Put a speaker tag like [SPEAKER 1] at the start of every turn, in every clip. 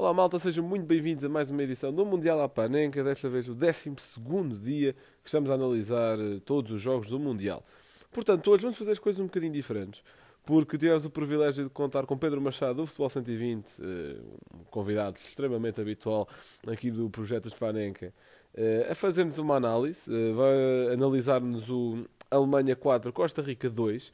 [SPEAKER 1] Olá malta, sejam muito bem-vindos a mais uma edição do Mundial à Panenca, desta vez o 12 dia que estamos a analisar eh, todos os jogos do Mundial. Portanto, hoje vamos fazer as coisas um bocadinho diferentes, porque tivemos o privilégio de contar com Pedro Machado do Futebol 120, eh, um convidado extremamente habitual aqui do Projeto Panenca, eh, a fazer-nos uma análise, vai analisar-nos o Alemanha 4, Costa Rica 2,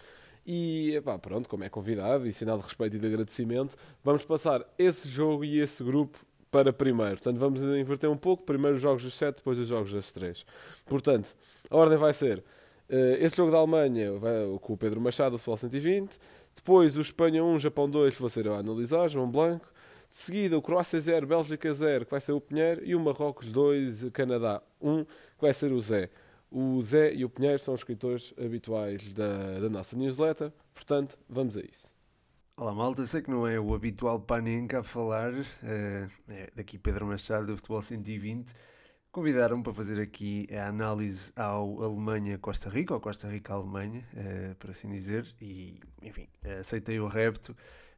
[SPEAKER 1] e epá, pronto, como é convidado e sinal de respeito e de agradecimento, vamos passar esse jogo e esse grupo para primeiro. Portanto, vamos inverter um pouco. Primeiro os jogos das 7, depois os jogos das 3. Portanto, a ordem vai ser uh, esse jogo da Alemanha com o Pedro Machado, o Futebol 120. Depois o Espanha 1, Japão 2, que vou ser eu a analisar, João Blanco. De seguida o Croácia 0, Bélgica 0, que vai ser o Pinheiro. E o Marrocos 2, Canadá 1, que vai ser o Zé. O Zé e o Pinheiro são escritores habituais da, da nossa newsletter, portanto, vamos a isso.
[SPEAKER 2] Olá malta, sei que não é o habitual Panenka a falar, uh, é daqui Pedro Machado do Futebol 120. Convidaram-me para fazer aqui a análise ao Alemanha-Costa Rica, ou Costa Rica-Alemanha, uh, por assim dizer, e enfim, aceitei o repto.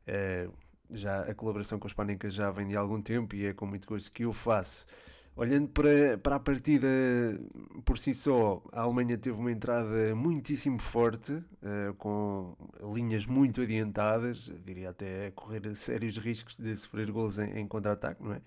[SPEAKER 2] Uh, já a colaboração com os Panenka já vem de algum tempo e é com muito gosto que eu faço. Olhando para, para a partida por si só, a Alemanha teve uma entrada muitíssimo forte, uh, com linhas muito adiantadas, diria até correr sérios riscos de sofrer gols em, em contra-ataque, não é?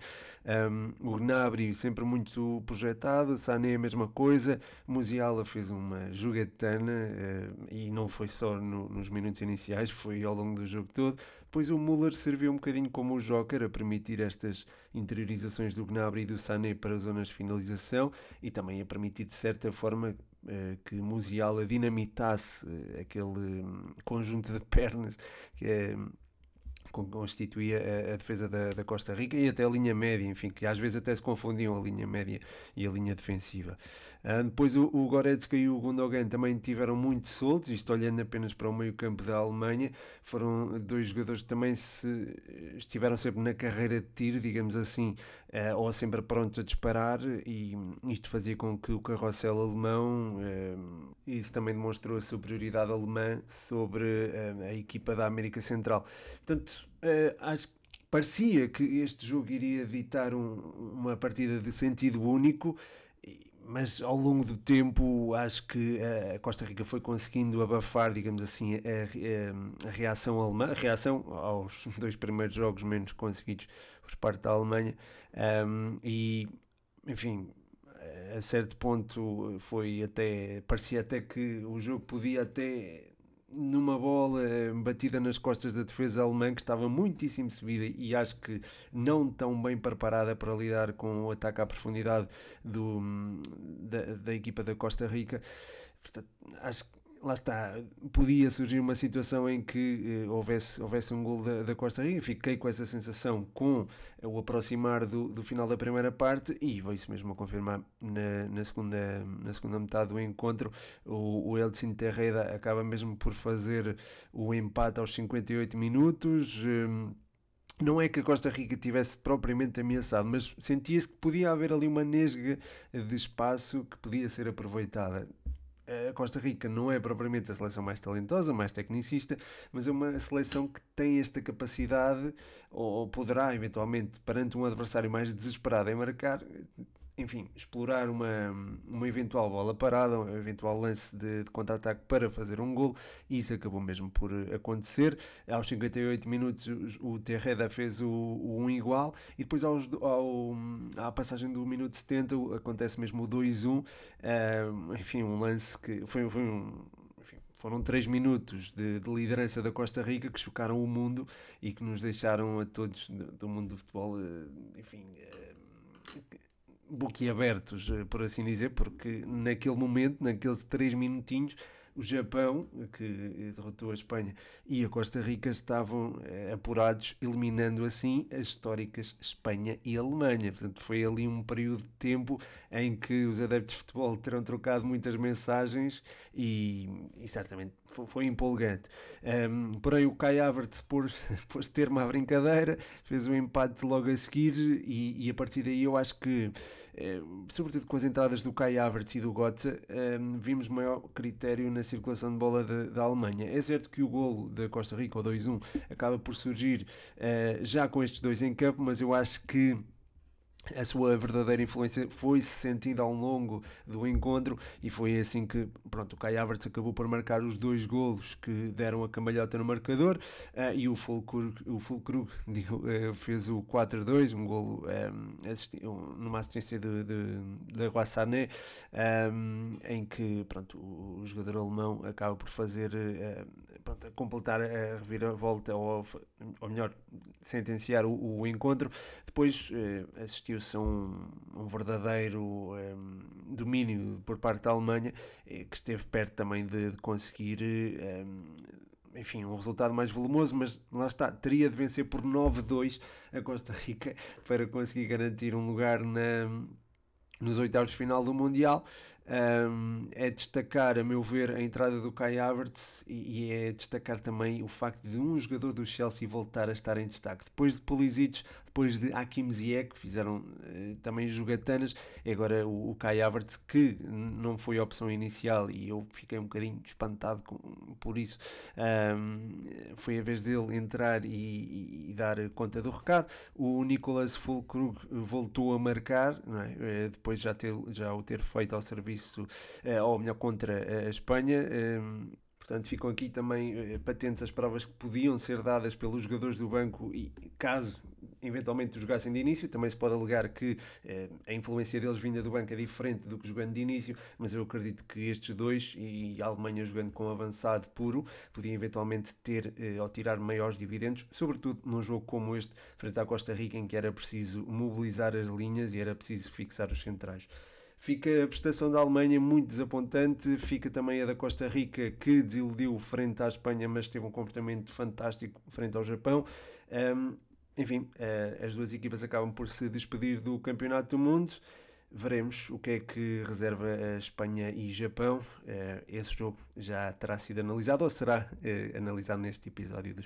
[SPEAKER 2] Um, o Gnabry sempre muito projetado, Sané a mesma coisa, Musiala fez uma jogatana uh, e não foi só no, nos minutos iniciais, foi ao longo do jogo todo. Depois o Müller serviu um bocadinho como o Joker a permitir estas interiorizações do Gnabry e do Sané para zonas de finalização e também a permitir de certa forma eh, que Musiala dinamitasse eh, aquele hum, conjunto de pernas que é constituía a, a defesa da, da, Costa Rica e até a linha média, enfim, que às vezes até se confundiam a linha média e a linha defensiva. Uh, depois o, o Goretzka e o Gundogan também tiveram muito soltos, isto olhando apenas para o meio campo da Alemanha, foram dois jogadores que também se, estiveram sempre na carreira de tiro, digamos assim, uh, ou sempre prontos a disparar e isto fazia com que o carrossel alemão, uh, isso também demonstrou a superioridade alemã sobre a equipa da América Central. Portanto, uh, acho que parecia que este jogo iria evitar um, uma partida de sentido único, mas ao longo do tempo acho que a Costa Rica foi conseguindo abafar, digamos assim, a, a, a, reação alemã, a reação aos dois primeiros jogos menos conseguidos por parte da Alemanha, um, e enfim, a certo ponto foi até parecia até que o jogo podia até numa bola eh, batida nas costas da defesa alemã que estava muitíssimo subida e acho que não tão bem preparada para lidar com o ataque à profundidade do, da, da equipa da Costa Rica. Portanto, acho que lá está, podia surgir uma situação em que eh, houvesse, houvesse um gol da, da, Costa Rica. Fiquei com essa sensação com o aproximar do, do final da primeira parte e veio-se mesmo a confirmar na, na, segunda, na segunda metade do encontro. O, o Elcin Terreda acaba mesmo por fazer o empate aos 58 minutos. Hum, não é que a Costa Rica tivesse propriamente ameaçado, mas sentia-se que podia haver ali uma nesga de espaço que podia ser aproveitada a Costa Rica não é propriamente a seleção mais talentosa, mais tecnicista, mas é uma seleção que tem esta capacidade, ou poderá eventualmente, perante um adversário mais desesperado em marcar, enfim, explorar uma, uma eventual bola parada, um eventual lance de, de contra-ataque para fazer um gol, e isso acabou mesmo por acontecer. Aos 58 minutos o, o Terreda fez o, o 1 igual, e depois aos, ao, à passagem do minuto 70 acontece mesmo o 2-1, uh, enfim, um lance que foi, foi um, foram três minutos de, de, liderança da Costa Rica que chocaram o mundo e que nos deixaram a todos do, do mundo do futebol, eh, enfim, eh, boquiabertos, eh, por assim dizer, porque naquele momento, naqueles três minutinhos, o Japão, que derrotou a Espanha, e a Costa Rica estavam eh, apurados, eliminando assim as históricas Espanha e Alemanha. Portanto, foi ali um período de tempo em que os adeptos de futebol terão trocado muitas mensagens e, e certamente foi empolgante. Um, porém, o Kai Havertz pôs, pôs termo à brincadeira, fez um empate logo a seguir e, e a partir daí eu acho que, eh, sobretudo com as entradas do Kai Havertz e do Götze, um, vimos maior critério na circulação de bola da Alemanha. É certo que o golo da Costa Rica, o 2-1, acaba por surgir uh, já com estes dois em campo, mas eu acho que a sua verdadeira influência foi-se sentindo ao longo do encontro e foi assim que pronto, o Kai Havertz acabou por marcar os dois golos que deram a cambalhota no marcador uh, e o Fulkrug, o uh, fez o 4-2, um golo um, assisti, um, numa assistência de, de, de Roi Sané um, em que pronto, o, o, jogador alemão acaba por fazer uh, pronto, completar a reviravolta ou, ou melhor, sentenciar o, o encontro. Depois assistiu a um, um verdadeiro um, ehm, domínio por parte da Alemanha, eh, que esteve perto também de, de conseguir. Um, ehm, enfim, um resultado mais volumoso, mas lá está, teria de vencer por 9-2 a Costa Rica para conseguir garantir um lugar na, nos oitavos de final do Mundial. Um, é destacar, a meu ver, a entrada do Kai Havertz e, e, é destacar também o facto de um jogador do Chelsea voltar a estar em destaque. Depois de Pulisic, depois de Hakim Ziyech, que fizeram uh, também jogatanas, e agora o, o, Kai Havertz, que não foi a opção inicial e eu fiquei um bocadinho espantado com, por isso. Um, foi a vez dele entrar e, e, dar conta do recado. O Nicolas Fulkrug voltou a marcar, é? depois já, ter, já o ter feito ao serviço serviço, eh, ou melhor, contra a Espanha. Ehm, portanto, ficam aqui também eh, patentes as provas que podiam ser dadas pelos jogadores do banco e caso eventualmente jogassem de início, também se pode alegar que eh, a influência deles vinda do banco é diferente do que jogando de início, mas eu acredito que estes dois e a Alemanha jogando com avançado puro podiam eventualmente ter eh, ou tirar maiores dividendos, sobretudo num jogo como este frente à Costa Rica em que era preciso mobilizar as linhas e era preciso fixar os centrais. Fica a prestação da Alemanha muito desapontante, fica também a da Costa Rica, que desiludiu frente à Espanha, mas teve um comportamento fantástico frente ao Japão. Um, enfim, uh, as duas equipas acabam por se despedir do Campeonato do Mundo. Veremos o que é que reserva a Espanha e Japão. Uh, esse jogo já terá sido analisado ou será uh, analisado neste episódio do.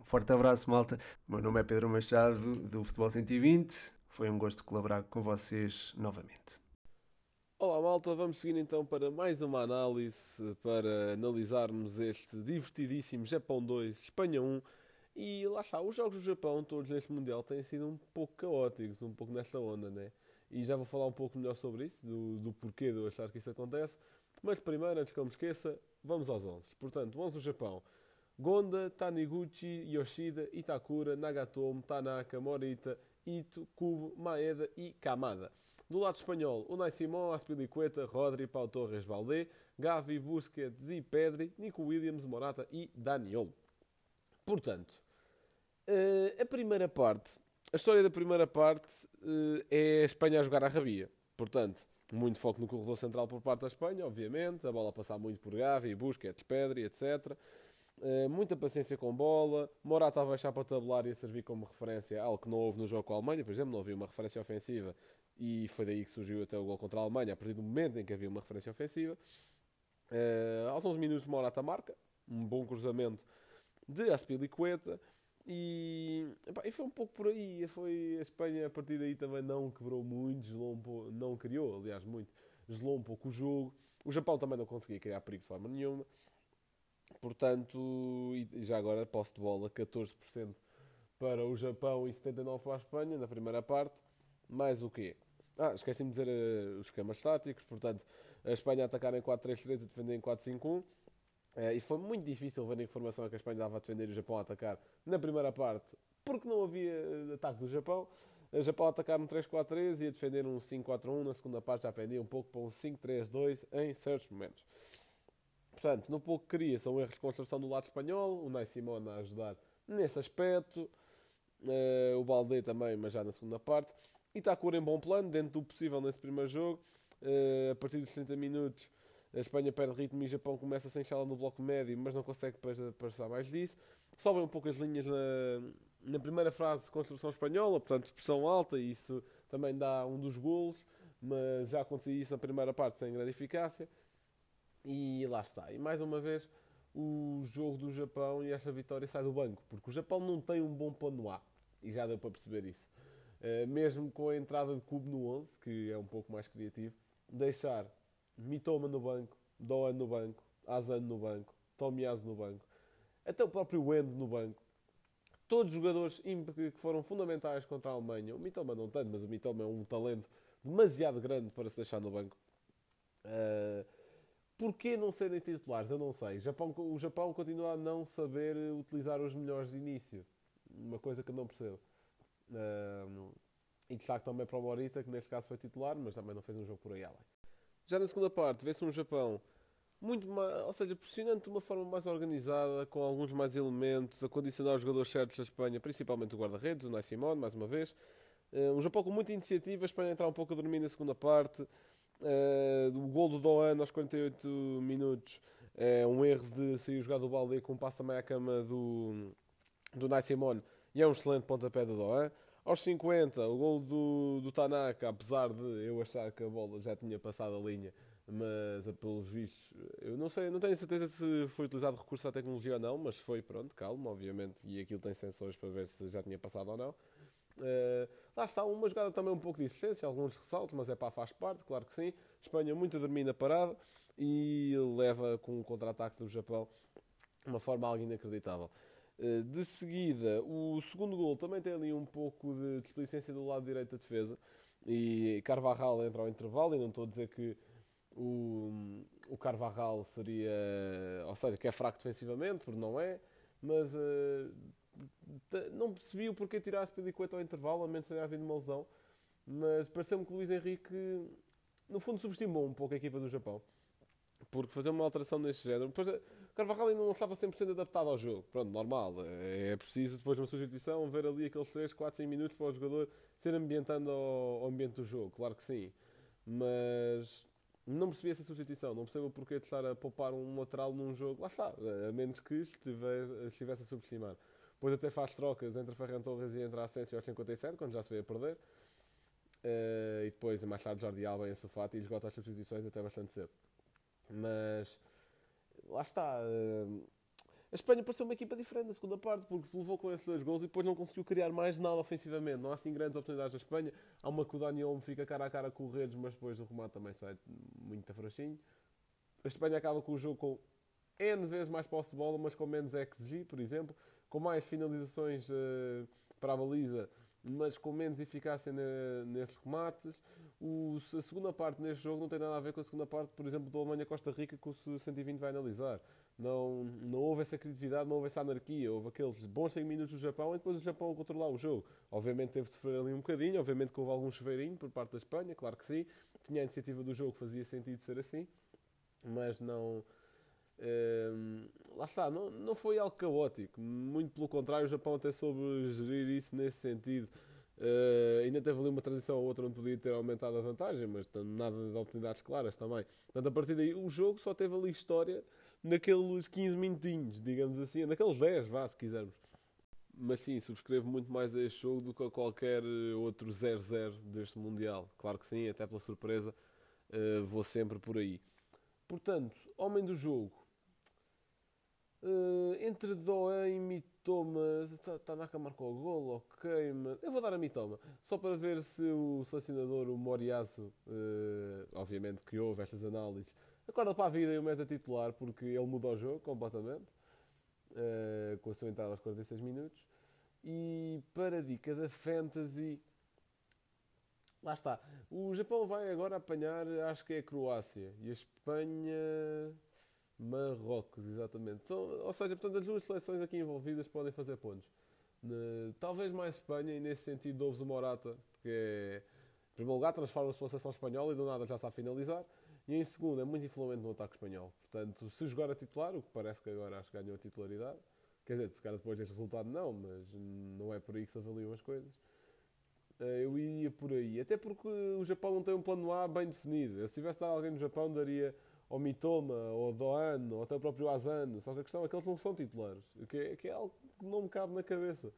[SPEAKER 2] Um forte abraço, malta. O meu nome é Pedro Machado, do Futebol 120. Foi um gosto colaborar com vocês novamente.
[SPEAKER 1] Olá malta, vamos seguir então para mais uma análise para analisarmos este divertidíssimo Japão 2, Espanha 1 e lá está, os jogos do Japão todos neste Mundial têm sido um pouco caóticos, um pouco nesta onda, né? E já vou falar um pouco melhor sobre isso, do, do porquê de eu achar que isso acontece. Mas primeiro, antes que eu me esqueça, vamos aos 11. Portanto, 11 do Japão. Gonda, Taniguchi, Yoshida, Itakura, Nagatomo, Tanaka, Morita, Ito, Kubo, Maeda e Kamada. Do lado espanhol, Unai Simão, Aspilicueta, Rodri, Pau Torres, Valdé, Gavi, Busquets e Pedri, Nico Williams, Morata e Daniel. Portanto, uh, a primeira parte, a história da primeira parte uh, é a Espanha a jogar à rabia. Portanto, muito foco no corredor central por parte da Espanha, obviamente, a bola a passar muito por Gavi, Busquets, Pedri, etc. Uh, muita paciência com bola, Morata a baixar para tabular e a servir como referência, algo que não houve no jogo com a Alemanha, por exemplo, não havia uma referência ofensiva e foi daí que surgiu até o gol contra a Alemanha, a partir do momento em que havia uma referência ofensiva. Uh, aos 11 minutos, Morata marca, um bom cruzamento de Aspilicueta. E, epá, e foi um pouco por aí. Foi a Espanha a partir daí também não quebrou muito, gelou não criou, aliás, muito, gelou um pouco o jogo. O Japão também não conseguia criar perigo de forma nenhuma. Portanto, e já agora posse de bola 14% para o Japão e 79% para a Espanha na primeira parte. Mais o quê? Ah, esqueci-me de dizer uh, os esquemas táticos, portanto, a Espanha a atacar em 4-3-3 e defender em 4-5-1. Uh, eh, e foi muito difícil ver a informação que a Espanha dava a defender e o Japão a atacar na primeira parte, porque não havia eh, ataque do Japão. O Japão a atacar um 3-4-3 e a defender um 5-4-1. Na segunda parte já pendia um pouco para um 5-3-2 em certos momentos. Portanto, no pouco que queria, são erros de construção do lado espanhol, o Nai Simona a ajudar nesse aspecto, uh, o Balde também, mas já na segunda parte. E está a correr em bom plano, dentro do possível nesse primeiro jogo. Uh, a partir dos 30 minutos, a Espanha perde ritmo e o Japão começa sem chala no bloco médio, mas não consegue passar mais disso. Sobem um pouco as linhas na, na primeira fase, construção espanhola, portanto, pressão alta, e isso também dá um dos golos, mas já acontecia isso na primeira parte sem grande eficácia. E lá está. E mais uma vez, o jogo do Japão e esta vitória sai do banco, porque o Japão não tem um bom plano A, e já deu para perceber isso. Uh, mesmo com a entrada de Cubo no 11, que é um pouco mais criativo, deixar Mitoma no banco, Doan no banco, Azan no banco, Tomiyasu no banco, até o próprio Wend no banco, todos os jogadores que foram fundamentais contra a Alemanha. O Mitoma não tanto, mas o Mitoma é um talento demasiado grande para se deixar no banco. Uh, Porquê não serem titulares? Eu não sei. O Japão, o Japão continua a não saber utilizar os melhores de início. Uma coisa que eu não percebo. Uh, e destaque também para o Morita, que neste caso foi titular, mas também não fez um jogo por aí além. Já na segunda parte, vê-se um Japão muito mais, ou seja, pressionante de uma forma mais organizada, com alguns mais elementos, a condicionar os jogadores certos da Espanha, principalmente o guarda-redes, o Nai Simone, mais uma vez. Um Japão com muita iniciativa, a Espanha entrar um pouco a dormir na segunda parte. O gol do Doan aos 48 minutos é um erro de sair jogado o balde com um passo também à cama do, do Nai Simone e é um excelente pontapé do Doan. Aos 50, o gol do, do Tanaka, apesar de eu achar que a bola já tinha passado a linha, mas pelos vistos, eu não sei, não tenho certeza se foi utilizado recurso à tecnologia ou não, mas foi, pronto, calma, obviamente, e aquilo tem sensores para ver se já tinha passado ou não. Uh, lá está, uma jogada também um pouco de existência, alguns ressaltos, mas é para faz parte, claro que sim. Espanha muito a dormir na parada e leva com o contra-ataque do Japão de uma forma algo inacreditável. Uh, de seguida, o segundo gol também tem ali um pouco de displicência do lado direito da defesa e Carvajal entra ao intervalo e não estou a dizer que o, o Carvajal seria, ou seja, que é fraco defensivamente, porque não é, mas uh, não percebi o porquê tirar a Spilicueta ao intervalo, a menos que tenha havido uma lesão, mas pareceu-me que o Luís Henrique, no fundo, subestimou um pouco a equipa do Japão. Porque fazer uma alteração deste género. Depois, Carvajal ainda não estava 100% adaptado ao jogo. Pronto, normal. É, é preciso, depois de uma substituição, ver ali aqueles 3, 4, 5 minutos para o jogador ser ambientando ao, ambiente do jogo. Claro que sim. Mas não percebi essa substituição, não percebo porquê de estar a poupar um lateral num jogo. Lá está, a menos que estivesse, a subestimar. Depois até faz trocas entre Ferran Torres e entre Asensio aos 57, quando já se veio a perder. Uh, e depois, mais tarde, Jordi Alba em Sofati e esgota as substituições até bastante cedo. Mas, lá está. Uh, a Espanha pareceu uma equipa diferente na segunda parte, porque se levou com esses dois gols e depois não conseguiu criar mais nada ofensivamente. Não há assim grandes oportunidades da Espanha. Há uma que o Dani Olmo fica cara a cara com o Redes, mas depois o remate também sai muito frouxinho. A Espanha acaba com o jogo com N vezes mais posse de bola, mas com menos XG, por exemplo, com mais finalizações uh, para a baliza, mas com menos eficácia ne, nesses remates. O, a segunda parte neste jogo não tem nada a ver com a segunda parte, por exemplo, da Alemanha-Costa Rica, que o 120 vai analisar. Não, não houve essa criatividade, não houve essa anarquia. Houve aqueles bons 5 minutos do Japão e depois o Japão controlar o jogo. Obviamente teve de sofrer ali um bocadinho, obviamente que houve algum chuveirinho por parte da Espanha, claro que sim. Tinha a iniciativa do jogo, fazia sentido ser assim, mas não Uh, lá está, não, não foi algo caótico, muito pelo contrário, o Japão até soube gerir isso nesse sentido. Uh, ainda teve ali uma transição ou outra onde podia ter aumentado a vantagem, mas nada de oportunidades claras também. Portanto, a partir daí, o jogo só teve ali história naqueles 15 minutinhos, digamos assim, naqueles 10, vá, se quisermos. Mas sim, subscrevo muito mais a este jogo do que a qualquer outro 0-0 deste Mundial. Claro que sim, até pela surpresa, uh, vou sempre por aí. Portanto, homem do jogo, Uh, entre Doan e Mitoma, Tanaka marcou o gol, ok, mas eu vou dar a Mitoma, só para ver se o selecionador, o Moriaço, uh, obviamente que houve estas análises, acorda para a vida e o meta titular, porque ele mudou o jogo completamente, uh, com a sua entrada aos 46 minutos. E para a dica da Fantasy, lá está, o Japão vai agora apanhar, acho que é a Croácia, e a Espanha Marrocos, exatamente. São, ou seja, portanto, as duas seleções aqui envolvidas podem fazer pontos. talvez mais Espanha, e nesse sentido ouves o Morata, porque é, em primeiro lugar transforma-se para a seleção espanhola e do nada já sabe finalizar. E em segundo, é muito influente no ataque espanhol. Portanto, se jogar a titular, o que parece que agora acho que ganhou a titularidade, quer dizer, se calhar depois deste resultado não, mas não é por aí que se avaliam as coisas. Eh, eu iria por aí. Até porque o Japão não tem um plano A bem definido. Se tivesse dado alguém no Japão, daria ou Mitoma, ou Doan, ou até o próprio Azano. Só que a questão é que eles não são titulares, que é, que é algo que não me cabe na cabeça.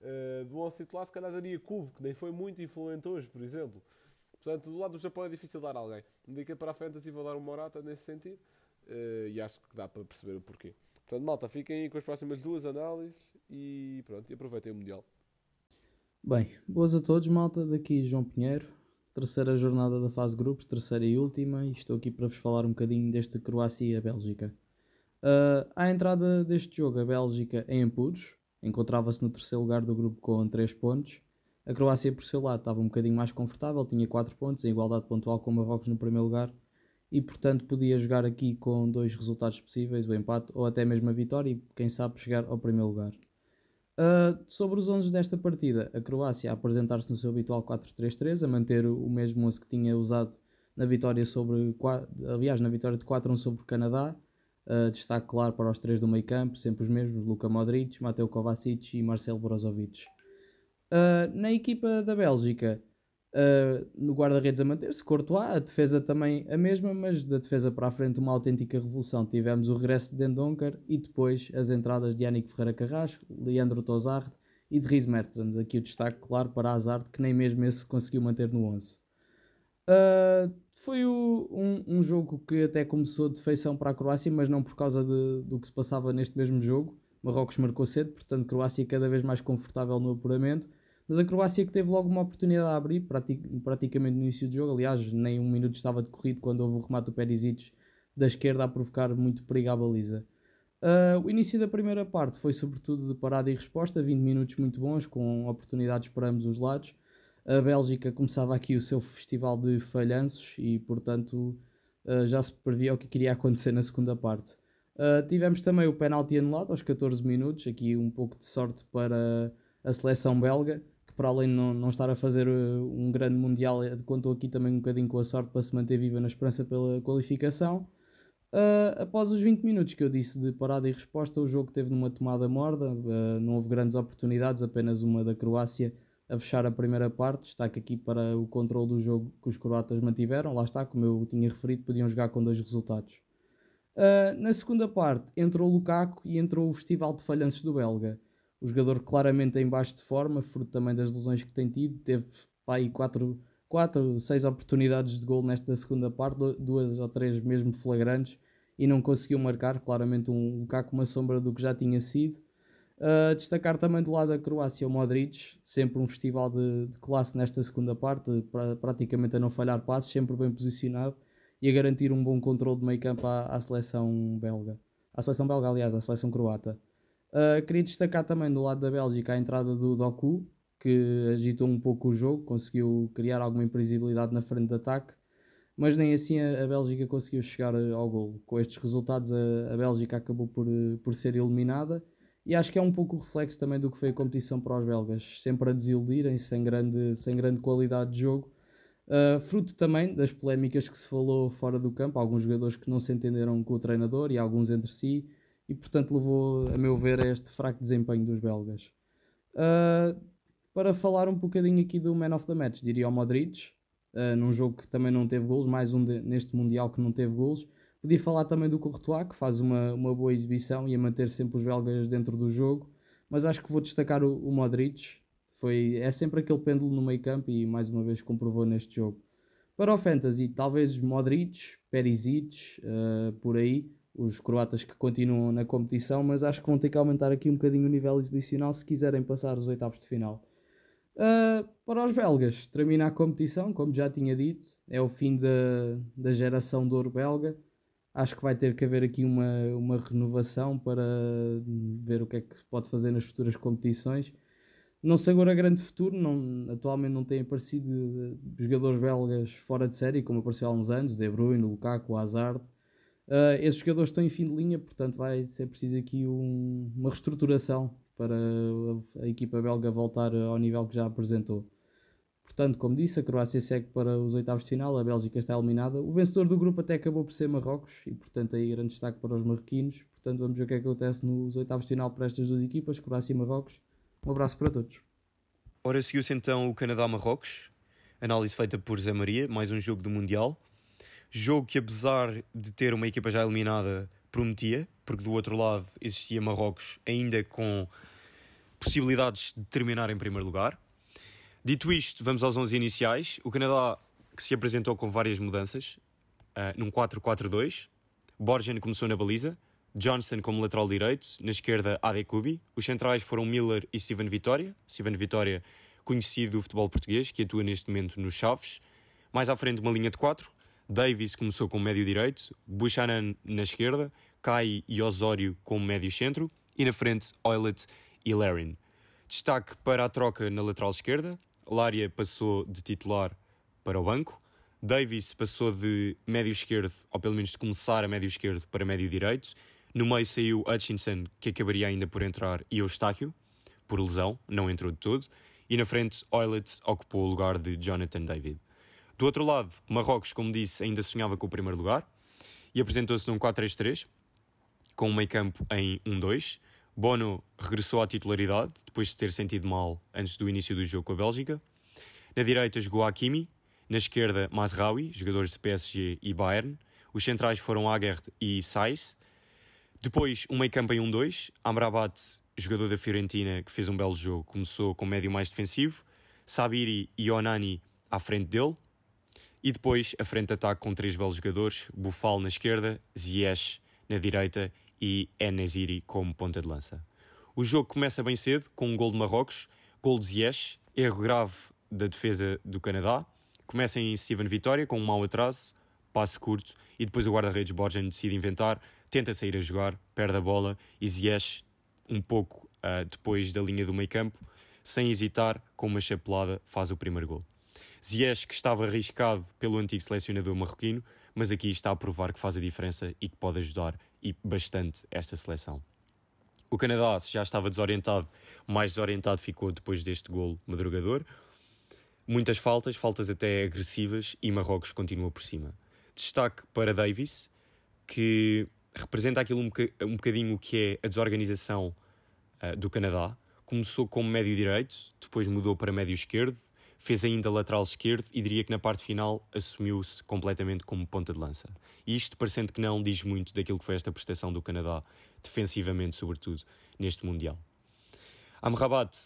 [SPEAKER 1] Uh, do 11 titular, se calhar daria Cubo, que nem foi muito influente hoje, por exemplo. Portanto, do lado do Japão é difícil dar alguém. Indiquei para a Fantasy vou dar um Morata nesse sentido. Uh, e acho que dá para perceber o porquê. Portanto, malta, fiquem aí com as próximas duas análises e pronto, e aproveitem o Mundial.
[SPEAKER 3] Bem, boas a todos, malta. Daqui João Pinheiro, terceira jornada da fase grupos, terceira e última, e estou aqui para vos falar um bocadinho deste Croácia e a Bélgica. Uh, à entrada deste jogo, a Bélgica em apuros, encontrava-se no terceiro lugar do grupo com 3 pontos. A Croácia, por seu lado, estava um bocadinho mais confortável, tinha 4 pontos, em igualdade pontual com o Marrocos no primeiro lugar, e portanto podia jogar aqui com dois resultados possíveis, o empate ou até mesmo a vitória, e quem sabe chegar ao primeiro lugar. Uh, sobre os 11 desta partida, a Croácia a apresentar-se no seu habitual 4-3-3, a manter o mesmo 11 que tinha usado na vitória sobre, aliás, na vitória de 4-1 sobre o Canadá, Uh, destaque claro para os três do meio campo, sempre os mesmos, Luka Modric, Mateo Kovacic e Marcelo Brozovic. Uh, na equipa da Bélgica, uh, no guarda-redes a manter-se, Courtois, a defesa também a mesma, mas da defesa para a frente uma autêntica revolução. Tivemos o regresso de Dendonker e depois as entradas de Yannick Ferreira Carrasco, Leandro Tozard e de Dries Mertens. Aqui o destaque claro para Hazard, que nem mesmo esse conseguiu manter no 11. Uh, foi o, um, um, jogo que até começou de feição para a Croácia, mas não por causa de, do que se passava neste mesmo jogo. Marrocos marcou cedo, portanto, Croácia cada vez mais confortável no apuramento. Mas a Croácia que teve logo uma oportunidade a abrir, praticamente no início do jogo. Aliás, nem um minuto estava decorrido quando houve o remate do Perisic da esquerda a provocar muito perigo à baliza. Uh, o início da primeira parte foi sobretudo de parada e resposta, 20 minutos muito bons, com oportunidades para ambos os lados a Bélgica começava aqui o seu festival de falhanços e, portanto, uh, já se previa o que queria acontecer na segunda parte. Uh, tivemos também o penalti anulado aos 14 minutos, aqui um pouco de sorte para a seleção belga, para além de não, não estar a fazer uh, um grande mundial, contou aqui também um bocadinho com a sorte para se manter viva na esperança pela qualificação. Uh, após os 20 minutos que eu disse de parada e resposta, o jogo teve numa tomada morda, uh, não houve grandes oportunidades, apenas uma da Croácia a fechar a primeira parte. Destaque aqui para o controle do jogo que os croatas mantiveram. Lá está, como eu tinha referido, podiam jogar com dois resultados. Uh, na segunda parte entrou o Lukaku e entrou o festival de falhanços do belga. O jogador claramente em baixo de forma, fruto também das lesões que tem tido. Teve pá, aí 4, 4, 6 oportunidades de gol nesta segunda parte, duas ou três mesmo flagrantes, e não conseguiu marcar. Claramente um Lukaku uma sombra do que já tinha sido. Uh, destacar também do lado da Croácia o Modric, sempre um festival de, de classe nesta segunda parte, pra, praticamente a não falhar passos, sempre bem posicionado e a garantir um bom controle de meio campo à, à seleção belga. À seleção belga, aliás, à seleção croata. Uh, queria destacar também do lado da Bélgica a entrada do Doku, que agitou um pouco o jogo, conseguiu criar alguma imprevisibilidade na frente de ataque, mas nem assim a, a Bélgica conseguiu chegar ao gol. Com estes resultados, a, a Bélgica acabou por, por ser eliminada e acho que é um pouco o reflexo também do que foi a competição para os belgas, sempre a desiludirem, sem grande, sem grande qualidade de jogo. Uh, fruto também das polémicas que se falou fora do campo, alguns jogadores que não se entenderam com o treinador e alguns entre si, e portanto levou, a meu ver, a este fraco desempenho dos belgas. Uh, para falar um bocadinho aqui do Man of the Match, diria o Modric, uh, num jogo que também não teve golos, mais um de, neste Mundial que não teve golos, Podia falar também do Courtois, que faz uma, uma boa exibição e a manter sempre os belgas dentro do jogo, mas acho que vou destacar o, o Modric. Foi, é sempre aquele pêndulo no meio campo e mais uma vez comprovou neste jogo. Para o Fantasy, talvez Modric, Perisic, uh, por aí, os croatas que continuam na competição, mas acho que vão ter que aumentar aqui um bocadinho o nível exibicional se quiserem passar os oitavos de final. Uh, para os belgas, termina a competição, como já tinha dito, é o fim da, da geração de ouro belga acho que vai ter que haver aqui uma, uma renovação para ver o que é que pode fazer nas futuras competições. Não sei agora grande futuro, não, atualmente não têm aparecido jogadores belgas fora de série, como apareceu há uns anos, De Bruyne, Lukaku, Hazard. Uh, esses jogadores estão em fim de linha, portanto vai ser preciso aqui um, uma reestruturação para a, a equipa belga voltar ao nível que já apresentou. Portanto, como disse, a Croácia segue para os oitavos de final, a Bélgica está eliminada. O vencedor do grupo até acabou por ser Marrocos e, portanto, aí grande destaque para os marroquinos. Portanto, vamos ver o que é que acontece nos oitavos de final para estas duas equipas, Croácia e Marrocos. Um abraço para todos.
[SPEAKER 4] Ora, seguiu-se então o Canadá-Marrocos, análise feita por Zé Maria, mais um jogo do Mundial. Jogo que, apesar de ter uma equipa já eliminada, prometia, porque do outro lado existia Marrocos ainda com possibilidades de terminar em primeiro lugar. Dito isto, vamos aos 11 iniciais. O Canadá que se apresentou com várias mudanças, uh, num 4-4-2. Borgen começou na baliza, Johnson como lateral direito, na esquerda Adekubi. Os centrais foram Miller e Steven Vitória. Steven Vitória, conhecido do futebol português, que atua neste momento nos Chaves. Mais à frente uma linha de quatro. Davis começou como médio direito, Buchanan na esquerda, Kai e Osório como médio centro e na frente Oilet e Larin. Destaque para a troca na lateral esquerda. Lária passou de titular para o banco. Davis passou de médio esquerdo, ou pelo menos de começar a médio esquerdo, para médio direito. No meio saiu Hutchinson, que acabaria ainda por entrar, e Eustáquio, por lesão, não entrou de todo. E na frente, Oilets ocupou o lugar de Jonathan David. Do outro lado, Marrocos, como disse, ainda sonhava com o primeiro lugar e apresentou-se num 4-3-3, com um meio campo em 1-2. Bono regressou à titularidade, depois de ter sentido mal antes do início do jogo com a Bélgica. Na direita jogou Hakimi, na esquerda Mazraoui, jogadores de PSG e Bayern. Os centrais foram Aguerd e Saiz. Depois um meio campo em 1-2. Amrabat, jogador da Fiorentina, que fez um belo jogo, começou com médio mais defensivo. Sabiri e Onani à frente dele. E depois a frente de ataque com três belos jogadores: Bufal na esquerda, Ziyech na direita e Enesiri como ponta de lança. O jogo começa bem cedo com um gol de Marrocos, gol de Ziyech, erro grave da defesa do Canadá. Começa em Steven Vitória com um mau atraso, passe curto e depois o guarda-redes Borjan decide inventar, tenta sair a jogar, perde a bola e Ziyech, um pouco uh, depois da linha do meio campo, sem hesitar, com uma chapelada, faz o primeiro gol. Ziyech, que estava arriscado pelo antigo selecionador marroquino, mas aqui está a provar que faz a diferença e que pode ajudar e bastante esta seleção. O Canadá, já estava desorientado, mais desorientado ficou depois deste golo madrugador. Muitas faltas, faltas até agressivas, e Marrocos continua por cima. Destaque para Davis, que representa aquilo um bocadinho o que é a desorganização uh, do Canadá. Começou como médio direito, depois mudou para médio esquerdo, fez ainda lateral esquerdo e diria que na parte final assumiu-se completamente como ponta de lança. E isto, parecendo que não, diz muito daquilo que foi esta prestação do Canadá, defensivamente, sobretudo, neste Mundial. Amrabat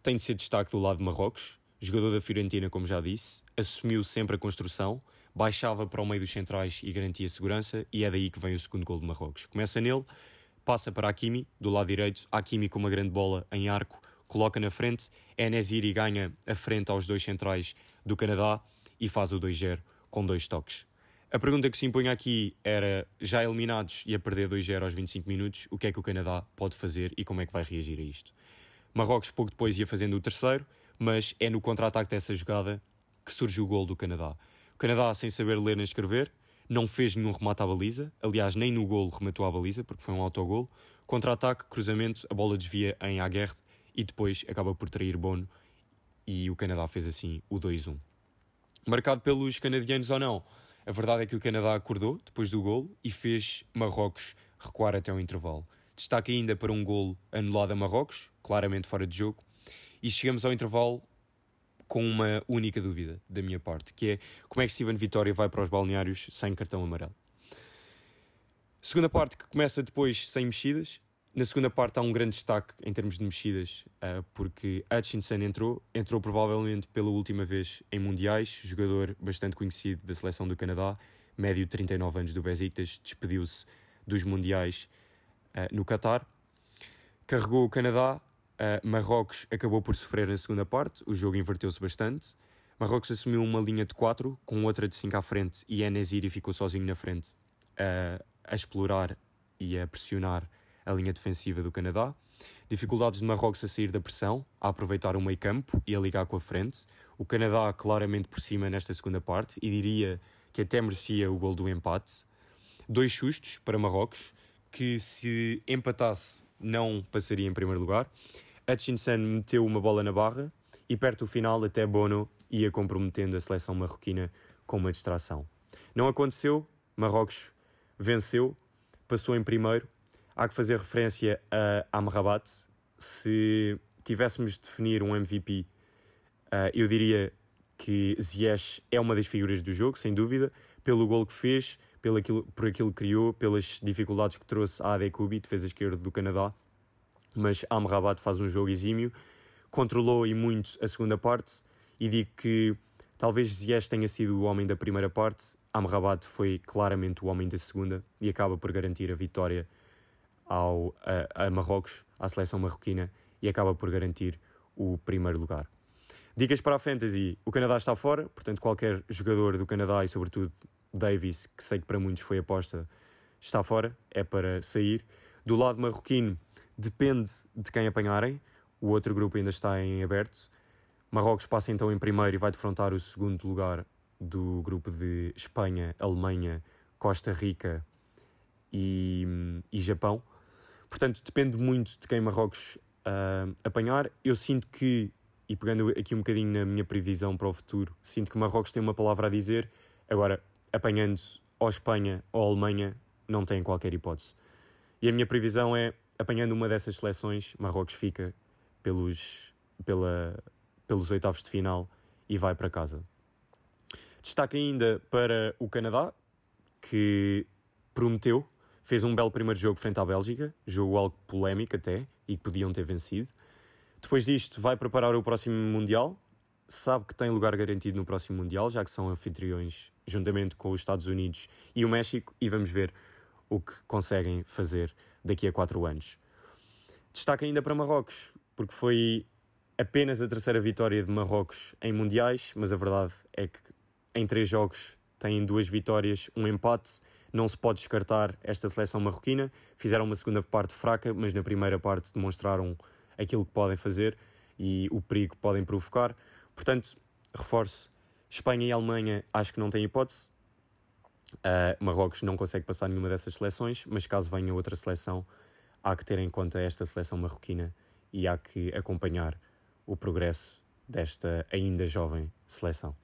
[SPEAKER 4] tem de ser destaque do lado de Marrocos, jogador da Fiorentina, como já disse, assumiu sempre a construção, baixava para o meio dos centrais e garantia segurança, e é daí que vem o segundo gol de Marrocos. Começa nele, passa para Hakimi, do lado direito, Hakimi com uma grande bola em arco, coloca na frente, Enesiri ganha a frente aos dois centrais do Canadá e faz o 2-0 com dois toques. A pergunta que se impunha aqui era, já eliminados e a perder 2-0 aos 25 minutos, o que é que o Canadá pode fazer e como é que vai reagir a isto? Marrocos pouco depois ia fazendo o terceiro, mas é no contra-ataque dessa jogada que surge o gol do Canadá. O Canadá, sem saber ler nem escrever, não fez nenhum remate à baliza, aliás, nem no golo rematou à baliza, porque foi um autogol. Contra-ataque, cruzamento, a bola desvia em Aguerd e depois acaba por trair Bono e o Canadá fez assim o 2-1. Marcado pelos canadianos ou não, a verdade é que o Canadá acordou depois do golo e fez Marrocos recuar até o intervalo. Destaque ainda para um golo anulado a Marrocos, claramente fora de jogo, e chegamos ao intervalo com uma única dúvida da minha parte, que é como é que Steven Vitória vai para os balneários sem cartão amarelo. Segunda parte que começa depois sem mexidas, na segunda parte há um grande destaque em termos de mexidas, uh, porque Hutchinson entrou, entrou provavelmente pela última vez em Mundiais, jogador bastante conhecido da seleção do Canadá, médio de 39 anos do Besiktas, despediu-se dos Mundiais uh, no Qatar. Carregou o Canadá, uh, Marrocos acabou por sofrer na segunda parte, o jogo inverteu-se bastante. Marrocos assumiu uma linha de 4, com outra de 5 à frente, e Enesiri ficou sozinho na frente a explorar e a pressionar a linha defensiva do Canadá. Dificuldades de Marrocos a sair da pressão, a aproveitar o meio campo e a ligar com a frente. O Canadá claramente por cima nesta segunda parte e diria que até merecia o gol do empate. Dois sustos para Marrocos, que se empatasse não passaria em primeiro lugar. Hutchinson meteu uma bola na barra e perto do final até Bono ia comprometendo a seleção marroquina com uma distração. Não aconteceu, Marrocos venceu, passou em primeiro há que fazer referência a Amrabat. Se tivéssemos de definir um MVP, uh, eh, eu diria que Ziyech é uma das figuras do jogo, sem dúvida, pelo gol que fez, pelo aquilo, por aquilo que criou, pelas dificuldades que trouxe a Adekubi, defesa esquerda do Canadá. Mas Amrabat faz um jogo exímio, controlou e muito a segunda parte e digo que talvez Ziyech tenha sido o homem da primeira parte, Amrabat foi claramente o homem da segunda e acaba por garantir a vitória ao, a, a Marrocos, à seleção marroquina, e acaba por garantir o primeiro lugar. Dicas para a Fantasy: o Canadá está fora, portanto, qualquer jogador do Canadá e, sobretudo, Davis, que sei que para muitos foi aposta, está fora, é para sair. Do lado marroquino, depende de quem apanharem, o outro grupo ainda está em aberto. Marrocos passa então em primeiro e vai defrontar o segundo lugar do grupo de Espanha, Alemanha, Costa Rica e, e Japão. Portanto, depende muito de quem Marrocos uh, apanhar. Eu sinto que, e pegando aqui um bocadinho na minha previsão para o futuro, sinto que Marrocos tem uma palavra a dizer. Agora, apanhando ou Espanha ou Alemanha, não tem qualquer hipótese. E a minha previsão é, apanhando uma dessas seleções, Marrocos fica pelos, pela, pelos oitavos de final e vai para casa. Destaque ainda para o Canadá, que prometeu, fez um belo primeiro jogo frente à Bélgica, jogo algo polémico até, e que podiam ter vencido. Depois disto, vai preparar o próximo Mundial, sabe que tem lugar garantido no próximo Mundial, já que são anfitriões juntamente com os Estados Unidos e o México, e vamos ver o que conseguem fazer daqui a quatro anos. Destaque ainda para Marrocos, porque foi apenas a terceira vitória de Marrocos em Mundiais, mas a verdade é que em três jogos têm duas vitórias, um empate. Não se pode descartar esta seleção marroquina. Fizeram uma segunda parte fraca, mas na primeira parte demonstraram aquilo que podem fazer e o perigo que podem provocar. Portanto, reforço: Espanha e Alemanha acho que não têm hipótese. Uh, Marrocos não consegue passar nenhuma dessas seleções, mas caso venha outra seleção, há que ter em conta esta seleção marroquina e há que acompanhar o progresso desta ainda jovem seleção.